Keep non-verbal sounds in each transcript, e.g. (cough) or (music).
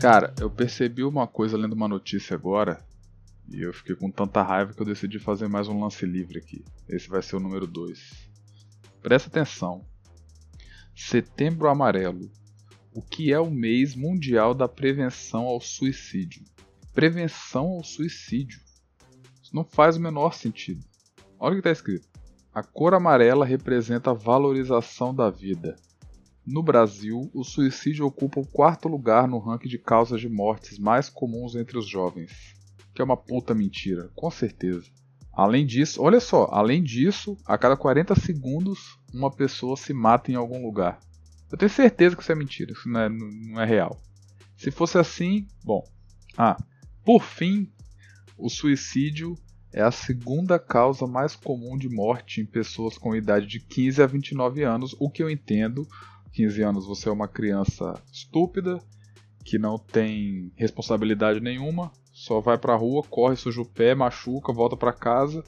Cara, eu percebi uma coisa lendo uma notícia agora e eu fiquei com tanta raiva que eu decidi fazer mais um lance livre aqui. Esse vai ser o número 2. Presta atenção. Setembro Amarelo. O que é o mês mundial da prevenção ao suicídio? Prevenção ao suicídio. Isso não faz o menor sentido. Olha o que está escrito. A cor amarela representa a valorização da vida. No Brasil, o suicídio ocupa o quarto lugar no ranking de causas de mortes mais comuns entre os jovens. Que é uma puta mentira, com certeza. Além disso, olha só, além disso, a cada 40 segundos uma pessoa se mata em algum lugar. Eu tenho certeza que isso é mentira, isso não é, não é real. Se fosse assim, bom. Ah, por fim, o suicídio é a segunda causa mais comum de morte em pessoas com idade de 15 a 29 anos, o que eu entendo 15 anos você é uma criança estúpida, que não tem responsabilidade nenhuma, só vai pra rua, corre, suja o pé, machuca, volta para casa,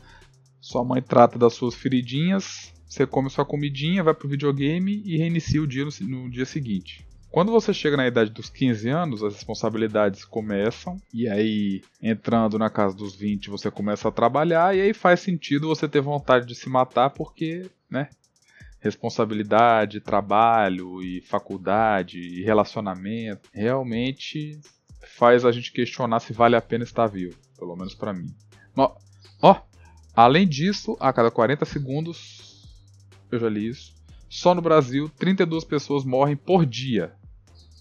sua mãe trata das suas feridinhas, você come sua comidinha, vai pro videogame e reinicia o dia no, no dia seguinte. Quando você chega na idade dos 15 anos, as responsabilidades começam, e aí, entrando na casa dos 20, você começa a trabalhar, e aí faz sentido você ter vontade de se matar, porque, né, responsabilidade, trabalho e faculdade e relacionamento, realmente faz a gente questionar se vale a pena estar vivo, pelo menos para mim. Ó, além disso, a cada 40 segundos, eu já li isso, só no Brasil 32 pessoas morrem por dia,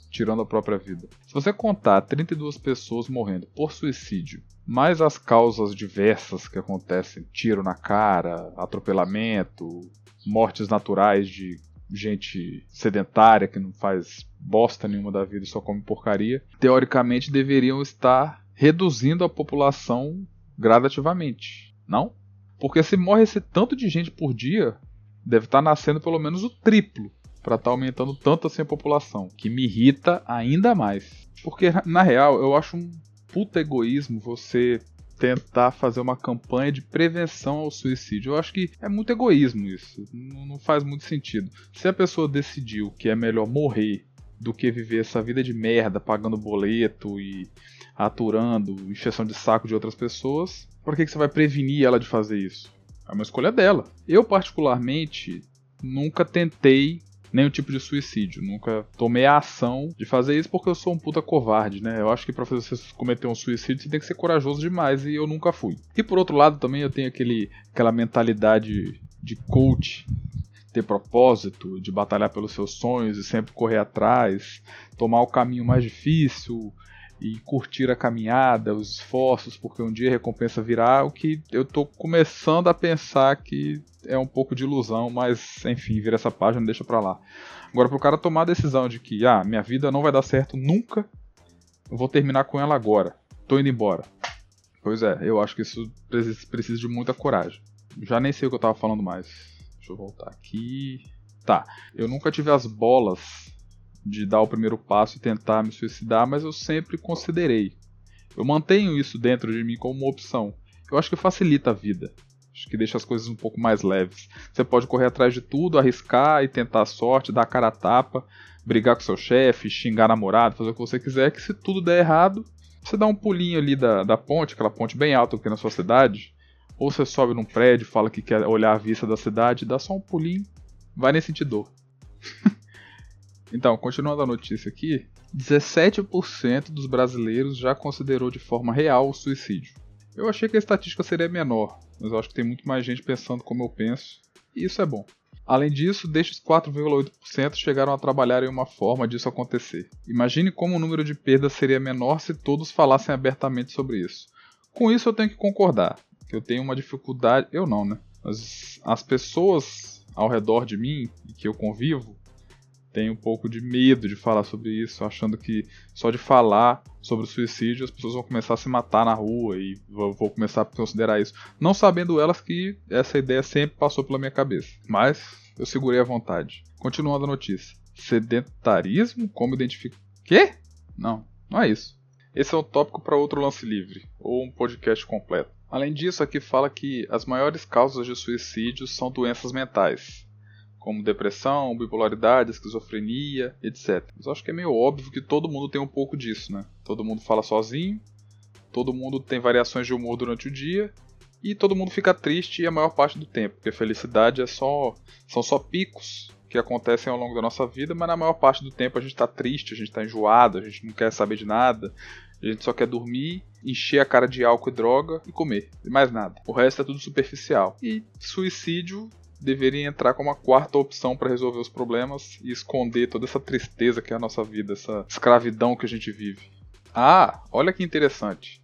tirando a própria vida. Se você contar 32 pessoas morrendo por suicídio, mais as causas diversas que acontecem, tiro na cara, atropelamento, mortes naturais de gente sedentária que não faz bosta nenhuma da vida e só come porcaria, teoricamente deveriam estar reduzindo a população gradativamente, não? Porque se morre esse tanto de gente por dia, deve estar nascendo pelo menos o triplo para estar tá aumentando tanto assim a população, que me irrita ainda mais. Porque na real, eu acho um puta egoísmo você tentar fazer uma campanha de prevenção ao suicídio. Eu acho que é muito egoísmo isso. Não, faz muito sentido. Se a pessoa decidiu que é melhor morrer do que viver essa vida de merda, pagando boleto e aturando encheção de saco de outras pessoas, por que, que você vai prevenir ela de fazer isso? É uma escolha dela. Eu, particularmente, nunca tentei nenhum tipo de suicídio. Nunca tomei a ação de fazer isso porque eu sou um puta covarde, né? Eu acho que pra você cometer um suicídio você tem que ser corajoso demais e eu nunca fui. E por outro lado também eu tenho aquele, aquela mentalidade de coach, ter propósito, de batalhar pelos seus sonhos e sempre correr atrás, tomar o caminho mais difícil, e curtir a caminhada, os esforços, porque um dia a recompensa virá, o que eu estou começando a pensar que é um pouco de ilusão, mas enfim, vira essa página, deixa pra lá. Agora, pro cara tomar a decisão de que, ah, minha vida não vai dar certo nunca, eu vou terminar com ela agora, tô indo embora. Pois é, eu acho que isso precisa de muita coragem. Já nem sei o que eu tava falando mais. Deixa eu voltar aqui. Tá, eu nunca tive as bolas de dar o primeiro passo e tentar me suicidar, mas eu sempre considerei. Eu mantenho isso dentro de mim como uma opção. Eu acho que facilita a vida. Acho que deixa as coisas um pouco mais leves. Você pode correr atrás de tudo, arriscar e tentar a sorte, dar a cara a tapa, brigar com seu chefe, xingar namorado, fazer o que você quiser, que se tudo der errado, você dá um pulinho ali da, da ponte, aquela ponte bem alta tem na sua cidade, ou você sobe num prédio, fala que quer olhar a vista da cidade, dá só um pulinho, vai nem sentir dor. (laughs) Então, continuando a notícia aqui, 17% dos brasileiros já considerou de forma real o suicídio. Eu achei que a estatística seria menor, mas eu acho que tem muito mais gente pensando como eu penso, e isso é bom. Além disso, destes 4,8% chegaram a trabalhar em uma forma disso acontecer. Imagine como o número de perdas seria menor se todos falassem abertamente sobre isso. Com isso eu tenho que concordar, que eu tenho uma dificuldade, eu não, né? Mas as pessoas ao redor de mim que eu convivo tem um pouco de medo de falar sobre isso, achando que só de falar sobre o suicídio as pessoas vão começar a se matar na rua e vou começar a considerar isso. Não sabendo elas que essa ideia sempre passou pela minha cabeça. Mas eu segurei a vontade. Continuando a notícia. Sedentarismo? Como identificar. Quê? Não, não é isso. Esse é um tópico para outro lance livre, ou um podcast completo. Além disso, aqui fala que as maiores causas de suicídio são doenças mentais, como depressão, bipolaridade, esquizofrenia, etc. Mas eu acho que é meio óbvio que todo mundo tem um pouco disso, né? Todo mundo fala sozinho, todo mundo tem variações de humor durante o dia e todo mundo fica triste a maior parte do tempo, porque felicidade é só são só picos que acontecem ao longo da nossa vida, mas na maior parte do tempo a gente está triste, a gente está enjoado, a gente não quer saber de nada, a gente só quer dormir, encher a cara de álcool e droga e comer, e mais nada. O resto é tudo superficial. E suicídio deveria entrar como a quarta opção para resolver os problemas e esconder toda essa tristeza que é a nossa vida, essa escravidão que a gente vive. Ah, olha que interessante.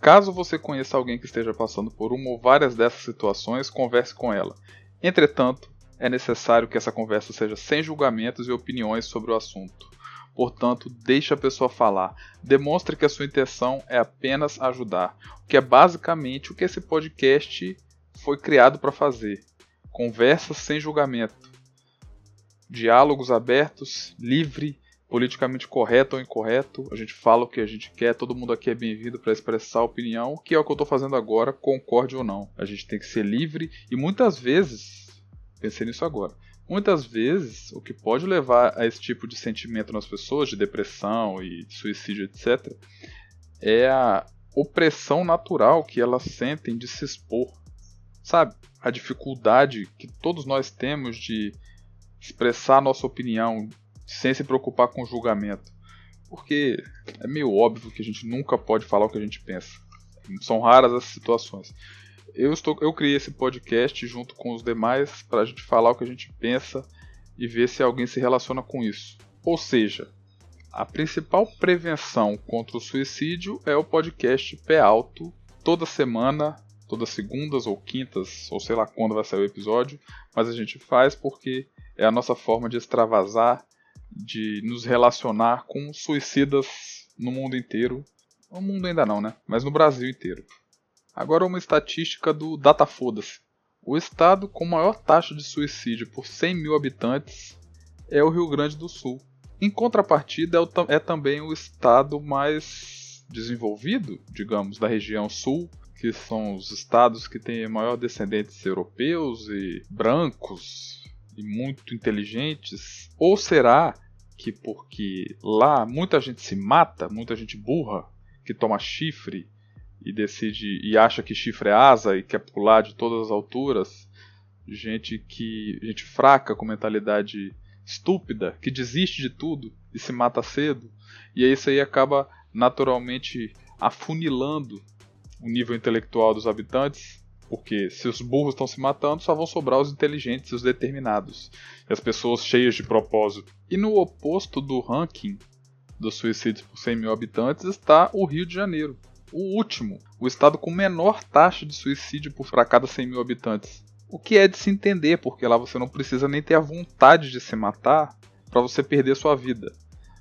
Caso você conheça alguém que esteja passando por uma ou várias dessas situações, converse com ela. Entretanto, é necessário que essa conversa seja sem julgamentos e opiniões sobre o assunto. Portanto, deixe a pessoa falar. Demonstre que a sua intenção é apenas ajudar, o que é basicamente o que esse podcast foi criado para fazer. Conversas sem julgamento. Diálogos abertos, livre, politicamente correto ou incorreto. A gente fala o que a gente quer, todo mundo aqui é bem-vindo para expressar opinião, que é o que eu estou fazendo agora, concorde ou não. A gente tem que ser livre e muitas vezes, pensei nisso agora, muitas vezes o que pode levar a esse tipo de sentimento nas pessoas, de depressão e suicídio, etc., é a opressão natural que elas sentem de se expor. Sabe? a dificuldade que todos nós temos de expressar nossa opinião sem se preocupar com julgamento. Porque é meio óbvio que a gente nunca pode falar o que a gente pensa. São raras as situações. Eu, estou, eu criei esse podcast junto com os demais para a gente falar o que a gente pensa e ver se alguém se relaciona com isso. Ou seja, a principal prevenção contra o suicídio é o podcast Pé Alto, toda semana todas segundas ou quintas, ou sei lá quando vai sair o episódio, mas a gente faz porque é a nossa forma de extravasar, de nos relacionar com suicidas no mundo inteiro. No mundo ainda não, né? Mas no Brasil inteiro. Agora uma estatística do Datafoda-se. O estado com maior taxa de suicídio por 100 mil habitantes é o Rio Grande do Sul. Em contrapartida, é, é também o estado mais desenvolvido, digamos, da região sul, que são os estados que têm maior descendentes europeus e brancos e muito inteligentes? Ou será que porque lá muita gente se mata, muita gente burra, que toma chifre e decide e acha que chifre é asa e quer pular de todas as alturas, gente que gente fraca com mentalidade estúpida, que desiste de tudo e se mata cedo, e isso aí acaba naturalmente afunilando o nível intelectual dos habitantes, porque se os burros estão se matando, só vão sobrar os inteligentes os determinados, e as pessoas cheias de propósito. E no oposto do ranking dos suicídios por 100 mil habitantes está o Rio de Janeiro, o último, o estado com menor taxa de suicídio por cada 100 mil habitantes. O que é de se entender, porque lá você não precisa nem ter a vontade de se matar para você perder sua vida.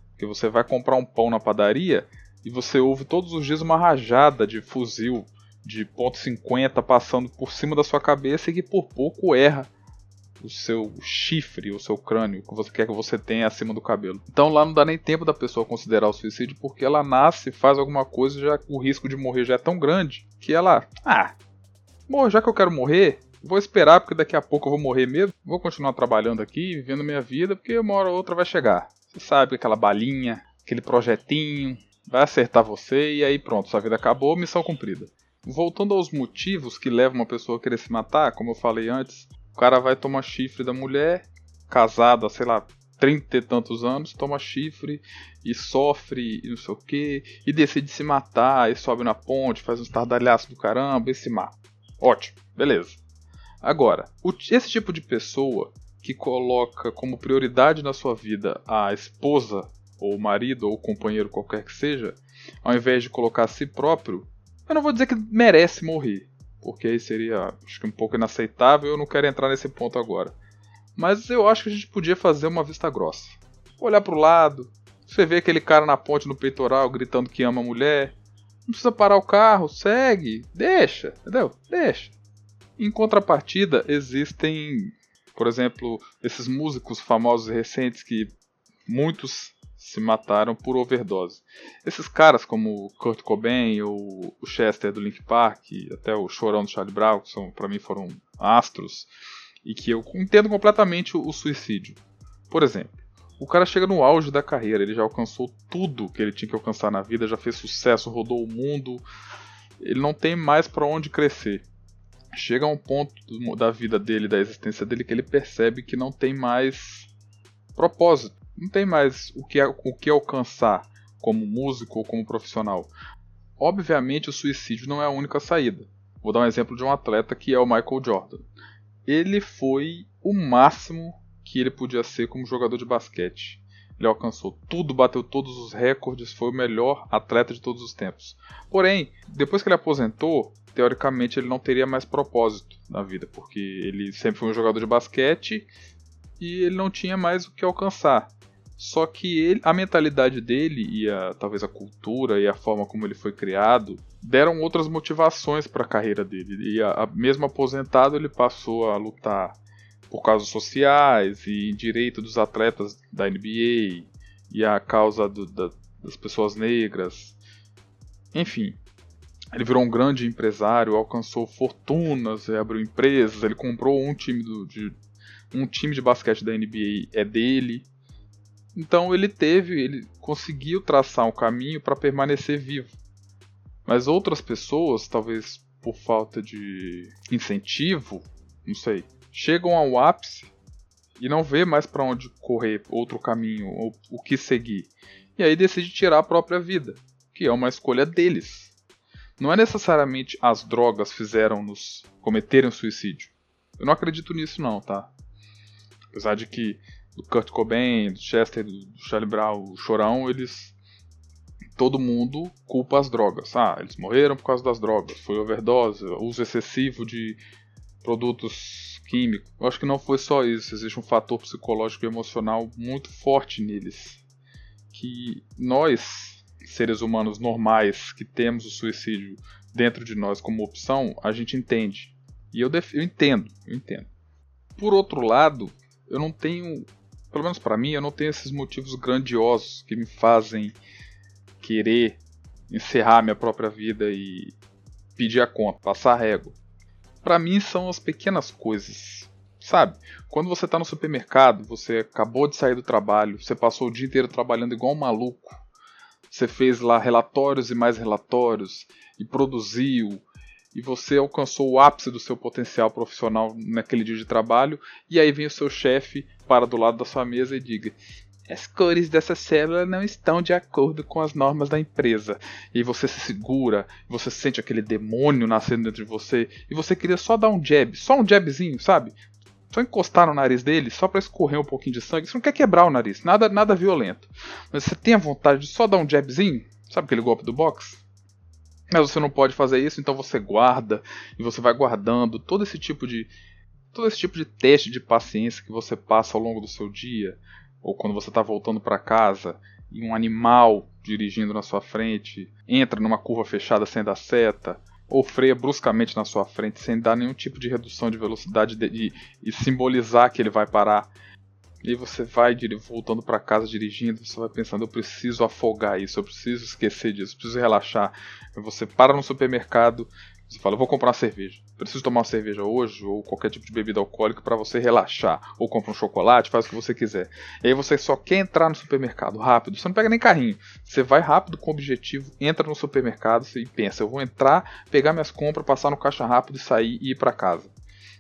Porque você vai comprar um pão na padaria, e você ouve todos os dias uma rajada de fuzil de ponto .50 passando por cima da sua cabeça e que por pouco erra o seu chifre, o seu crânio que você quer que você tenha acima do cabelo. Então lá não dá nem tempo da pessoa considerar o suicídio porque ela nasce, faz alguma coisa, já o risco de morrer já é tão grande que ela, ah, bom, já que eu quero morrer, vou esperar porque daqui a pouco eu vou morrer mesmo. Vou continuar trabalhando aqui, vivendo minha vida, porque uma hora ou outra vai chegar. Você sabe aquela balinha, aquele projetinho, vai acertar você e aí pronto, sua vida acabou, missão cumprida. Voltando aos motivos que levam uma pessoa a querer se matar, como eu falei antes, o cara vai tomar chifre da mulher, casado há, sei lá, trinta e tantos anos, toma chifre e sofre e não sei o que, e decide se matar, e sobe na ponte, faz um estardalhaço do caramba e se mata. Ótimo, beleza. Agora, esse tipo de pessoa que coloca como prioridade na sua vida a esposa ou marido, ou companheiro qualquer que seja, ao invés de colocar a si próprio, eu não vou dizer que merece morrer, porque aí seria acho que um pouco inaceitável, eu não quero entrar nesse ponto agora. Mas eu acho que a gente podia fazer uma vista grossa. Olhar para o lado, você vê aquele cara na ponte no peitoral gritando que ama a mulher, não precisa parar o carro, segue, deixa, entendeu? Deixa. Em contrapartida, existem, por exemplo, esses músicos famosos e recentes que muitos se mataram por overdose. Esses caras como Kurt Cobain, ou o Chester do Link Park, até o Chorão do Charlie Brown, que para mim foram astros, e que eu entendo completamente o, o suicídio. Por exemplo, o cara chega no auge da carreira, ele já alcançou tudo que ele tinha que alcançar na vida, já fez sucesso, rodou o mundo, ele não tem mais para onde crescer. Chega a um ponto da vida dele, da existência dele, que ele percebe que não tem mais propósito, não tem mais o que, o que alcançar como músico ou como profissional. Obviamente, o suicídio não é a única saída. Vou dar um exemplo de um atleta que é o Michael Jordan. Ele foi o máximo que ele podia ser como jogador de basquete. Ele alcançou tudo, bateu todos os recordes, foi o melhor atleta de todos os tempos. Porém, depois que ele aposentou, teoricamente ele não teria mais propósito na vida, porque ele sempre foi um jogador de basquete e ele não tinha mais o que alcançar. Só que ele, a mentalidade dele e a, talvez a cultura e a forma como ele foi criado deram outras motivações para a carreira dele. E a, a, mesmo aposentado, ele passou a lutar por causas sociais e direito dos atletas da NBA e a causa do, da, das pessoas negras. Enfim, ele virou um grande empresário, alcançou fortunas, abriu empresas, ele comprou um time do, de um time de basquete da NBA é dele. Então ele teve, ele conseguiu traçar um caminho para permanecer vivo. Mas outras pessoas, talvez por falta de incentivo, não sei, chegam ao ápice e não vê mais para onde correr, outro caminho, ou o que seguir. E aí decide tirar a própria vida, que é uma escolha deles. Não é necessariamente as drogas fizeram-nos cometerem um suicídio. Eu não acredito nisso não, tá? Apesar de que do Kurt Cobain, do Chester, do Charlie Brown, o Chorão, eles todo mundo culpa as drogas. Ah, eles morreram por causa das drogas, foi overdose, uso excessivo de produtos químicos. Eu acho que não foi só isso, existe um fator psicológico e emocional muito forte neles. Que nós, seres humanos normais, que temos o suicídio dentro de nós como opção, a gente entende. E eu, eu entendo, eu entendo. Por outro lado, eu não tenho, pelo menos para mim, eu não tenho esses motivos grandiosos que me fazem querer encerrar minha própria vida e pedir a conta, passar a régua. Para mim são as pequenas coisas. Sabe? Quando você tá no supermercado, você acabou de sair do trabalho, você passou o dia inteiro trabalhando igual um maluco. Você fez lá relatórios e mais relatórios e produziu e você alcançou o ápice do seu potencial profissional naquele dia de trabalho, e aí vem o seu chefe para do lado da sua mesa e diga: as cores dessa célula não estão de acordo com as normas da empresa. E você se segura, você sente aquele demônio nascendo dentro de você, e você queria só dar um jab, só um jabzinho, sabe? Só encostar no nariz dele, só para escorrer um pouquinho de sangue. Você não quer quebrar o nariz, nada, nada violento. Mas você tem a vontade de só dar um jabzinho, sabe aquele golpe do boxe? Mas você não pode fazer isso, então você guarda e você vai guardando todo esse tipo de todo esse tipo de teste de paciência que você passa ao longo do seu dia, ou quando você está voltando para casa e um animal dirigindo na sua frente entra numa curva fechada sem dar seta, ou freia bruscamente na sua frente sem dar nenhum tipo de redução de velocidade de, e simbolizar que ele vai parar. E aí você vai voltando para casa dirigindo, você vai pensando, eu preciso afogar isso, eu preciso esquecer disso, eu preciso relaxar. Você para no supermercado, você fala, eu vou comprar uma cerveja. Preciso tomar uma cerveja hoje, ou qualquer tipo de bebida alcoólica para você relaxar. Ou compra um chocolate, faz o que você quiser. E aí você só quer entrar no supermercado rápido. Você não pega nem carrinho. Você vai rápido com o objetivo, entra no supermercado e pensa, eu vou entrar, pegar minhas compras, passar no caixa rápido e sair e ir para casa.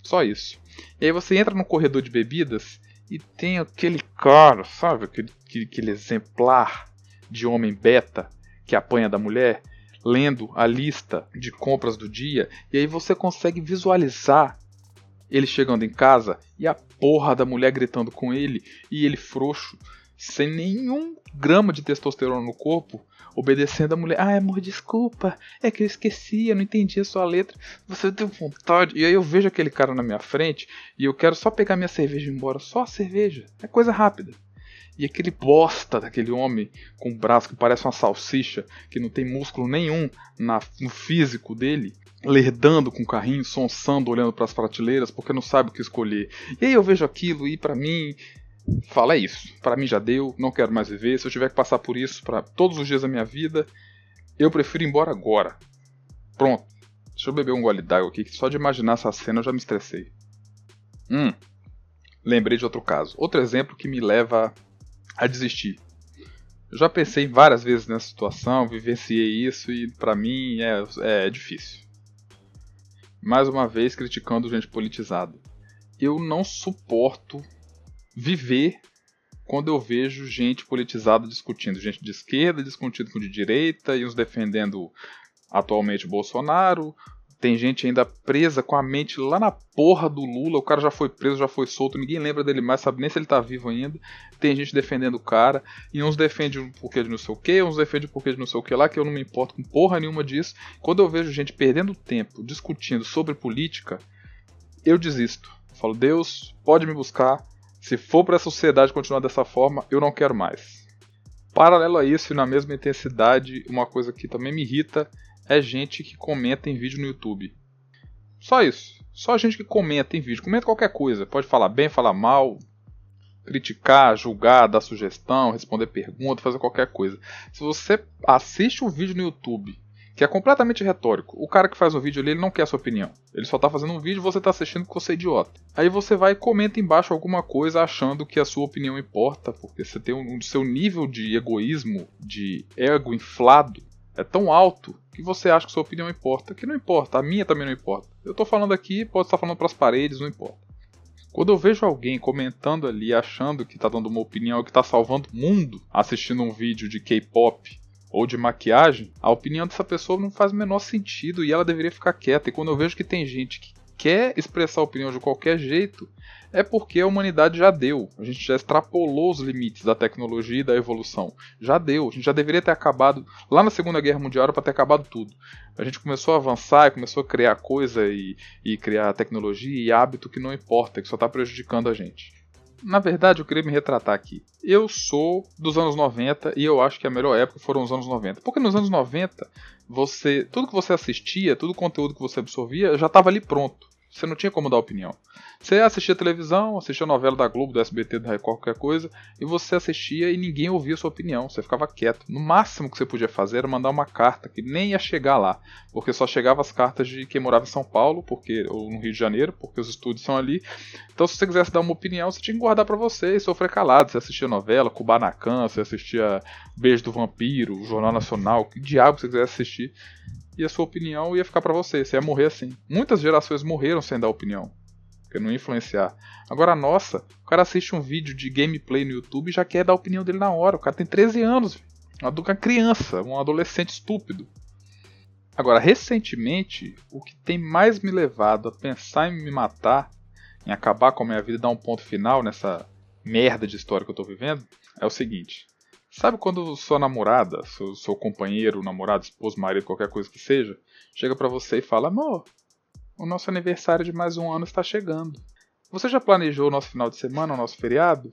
Só isso. E aí você entra no corredor de bebidas e tem aquele cara, sabe? Aquele, aquele exemplar de homem beta que apanha da mulher, lendo a lista de compras do dia, e aí você consegue visualizar ele chegando em casa e a porra da mulher gritando com ele e ele frouxo, sem nenhum grama de testosterona no corpo, obedecendo a mulher. Ah, amor, desculpa, é que eu esqueci, eu não entendi a sua letra. Você tem vontade. E aí eu vejo aquele cara na minha frente e eu quero só pegar minha cerveja e ir embora. Só a cerveja. É coisa rápida. E aquele bosta daquele homem com um braço que parece uma salsicha, que não tem músculo nenhum na, no físico dele, lerdando com o carrinho, sonsando, olhando para as prateleiras, porque não sabe o que escolher. E aí eu vejo aquilo e para mim fala é isso. Para mim já deu, não quero mais viver. Se eu tiver que passar por isso para todos os dias da minha vida, eu prefiro ir embora agora. Pronto. Deixa eu beber um gole d'água aqui, que só de imaginar essa cena eu já me estressei. Hum, lembrei de outro caso. Outro exemplo que me leva a desistir. Eu já pensei várias vezes nessa situação, vivenciei isso e para mim é, é difícil. Mais uma vez criticando gente politizada. Eu não suporto viver quando eu vejo gente politizada discutindo, gente de esquerda discutindo com de direita e uns defendendo atualmente Bolsonaro, tem gente ainda presa com a mente lá na porra do Lula. O cara já foi preso, já foi solto, ninguém lembra dele mais, sabe nem se ele tá vivo ainda. Tem gente defendendo o cara, e uns defendem porquê de não sei o que, uns defendem porquê de não sei o que lá, que eu não me importo com porra nenhuma disso. Quando eu vejo gente perdendo tempo discutindo sobre política, eu desisto. Eu falo, Deus, pode me buscar. Se for para a sociedade continuar dessa forma, eu não quero mais. Paralelo a isso, e na mesma intensidade, uma coisa que também me irrita é gente que comenta em vídeo no YouTube. Só isso. Só gente que comenta em vídeo. Comenta qualquer coisa. Pode falar bem, falar mal, criticar, julgar, dar sugestão, responder pergunta, fazer qualquer coisa. Se você assiste um vídeo no YouTube que é completamente retórico, o cara que faz o vídeo ali ele não quer a sua opinião. Ele só está fazendo um vídeo e você está assistindo porque você é idiota. Aí você vai e comenta embaixo alguma coisa achando que a sua opinião importa, porque você tem um, um seu nível de egoísmo, de ego inflado é tão alto que você acha que sua opinião importa, que não importa, a minha também não importa. Eu estou falando aqui, pode estar falando para as paredes, não importa. Quando eu vejo alguém comentando ali, achando que está dando uma opinião que está salvando o mundo, assistindo um vídeo de K-pop ou de maquiagem, a opinião dessa pessoa não faz o menor sentido e ela deveria ficar quieta. E quando eu vejo que tem gente que quer expressar opinião de qualquer jeito, é porque a humanidade já deu. A gente já extrapolou os limites da tecnologia e da evolução. Já deu. A gente já deveria ter acabado. Lá na Segunda Guerra Mundial para ter acabado tudo. A gente começou a avançar e começou a criar coisa e, e criar tecnologia e hábito que não importa, que só está prejudicando a gente. Na verdade, eu queria me retratar aqui. Eu sou dos anos 90 e eu acho que a melhor época foram os anos 90. Porque nos anos 90, você, tudo que você assistia, todo o conteúdo que você absorvia já estava ali pronto. Você não tinha como dar opinião. Você assistia televisão, assistia novela da Globo, do SBT, da Record, qualquer coisa, e você assistia e ninguém ouvia sua opinião, você ficava quieto. No máximo que você podia fazer era mandar uma carta, que nem ia chegar lá, porque só chegava as cartas de quem morava em São Paulo, porque ou no Rio de Janeiro, porque os estúdios são ali. Então, se você quisesse dar uma opinião, você tinha que guardar para você e sofrer calado. Você assistia novela, Kubanacan, você assistia Beijo do Vampiro, Jornal Nacional, que diabo você quisesse assistir e a sua opinião ia ficar para você. Você ia morrer assim. Muitas gerações morreram sem dar opinião, porque não ia influenciar. Agora a nossa, o cara assiste um vídeo de gameplay no YouTube e já quer dar a opinião dele na hora. O cara tem 13 anos, uma criança, um adolescente estúpido. Agora, recentemente, o que tem mais me levado a pensar em me matar, em acabar com a minha vida e dar um ponto final nessa merda de história que eu tô vivendo, é o seguinte. Sabe quando sua namorada, seu, seu companheiro, namorado, esposo, marido, qualquer coisa que seja, chega para você e fala: Amor, o nosso aniversário de mais um ano está chegando. Você já planejou o nosso final de semana, o nosso feriado?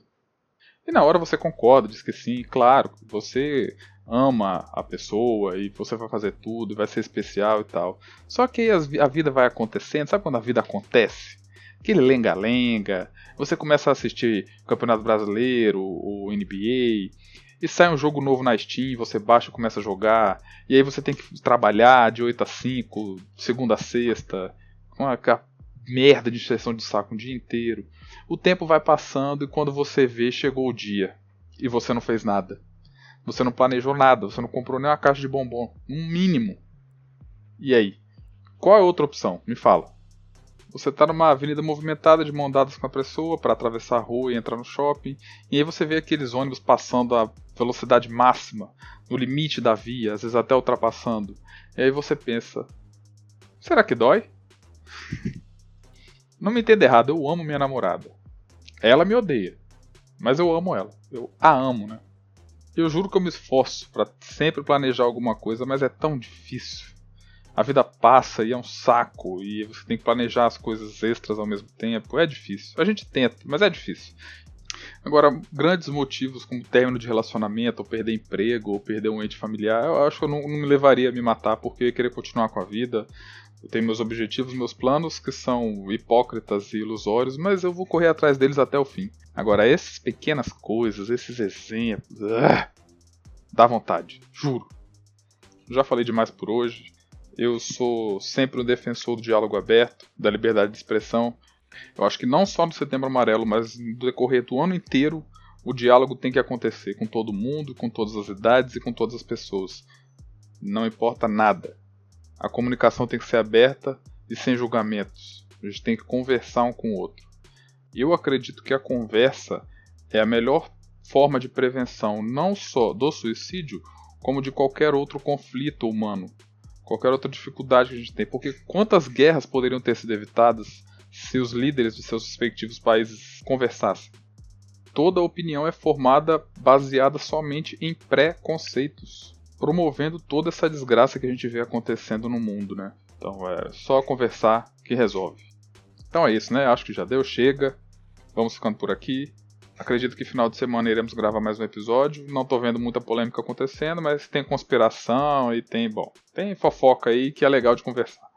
E na hora você concorda, diz que sim, claro, você ama a pessoa e você vai fazer tudo, vai ser especial e tal. Só que a vida vai acontecendo, sabe quando a vida acontece? Aquele lenga-lenga, você começa a assistir Campeonato Brasileiro, o NBA, e sai um jogo novo na Steam, você baixa e começa a jogar, e aí você tem que trabalhar de 8 a 5, segunda a sexta, com a merda de sessão de saco um dia inteiro. O tempo vai passando e quando você vê, chegou o dia e você não fez nada. Você não planejou nada, você não comprou nem uma caixa de bombom, um mínimo. E aí? Qual é a outra opção? Me fala. Você está numa avenida movimentada de mão dadas com a pessoa para atravessar a rua e entrar no shopping, e aí você vê aqueles ônibus passando a velocidade máxima, no limite da via, às vezes até ultrapassando. E aí você pensa: será que dói? (laughs) Não me entenda errado, eu amo minha namorada. Ela me odeia, mas eu amo ela. Eu a amo, né? Eu juro que eu me esforço para sempre planejar alguma coisa, mas é tão difícil a vida passa e é um saco e você tem que planejar as coisas extras ao mesmo tempo. É difícil. A gente tenta, mas é difícil. Agora, grandes motivos como término de relacionamento, ou perder emprego, ou perder um ente familiar, eu acho que eu não, não me levaria a me matar porque eu ia querer continuar com a vida. Eu tenho meus objetivos, meus planos que são hipócritas e ilusórios, mas eu vou correr atrás deles até o fim. Agora, essas pequenas coisas, esses exemplos, uh, dá vontade, juro. Já falei demais por hoje. Eu sou sempre um defensor do diálogo aberto, da liberdade de expressão. Eu acho que não só no Setembro Amarelo, mas no decorrer do ano inteiro, o diálogo tem que acontecer com todo mundo, com todas as idades e com todas as pessoas. Não importa nada. A comunicação tem que ser aberta e sem julgamentos. A gente tem que conversar um com o outro. Eu acredito que a conversa é a melhor forma de prevenção não só do suicídio, como de qualquer outro conflito humano, qualquer outra dificuldade que a gente tem. Porque quantas guerras poderiam ter sido evitadas se os líderes de seus respectivos países conversassem? Toda opinião é formada baseada somente em preconceitos, promovendo toda essa desgraça que a gente vê acontecendo no mundo, né? Então é só conversar que resolve. Então é isso, né? Acho que já deu, chega. Vamos ficando por aqui. Acredito que final de semana iremos gravar mais um episódio. Não tô vendo muita polêmica acontecendo, mas tem conspiração e tem, bom, tem fofoca aí que é legal de conversar.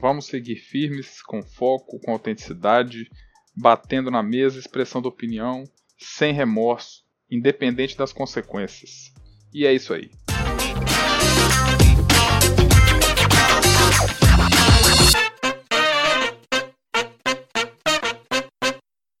Vamos seguir firmes, com foco, com autenticidade, batendo na mesa, expressão da opinião, sem remorso, independente das consequências. E é isso aí.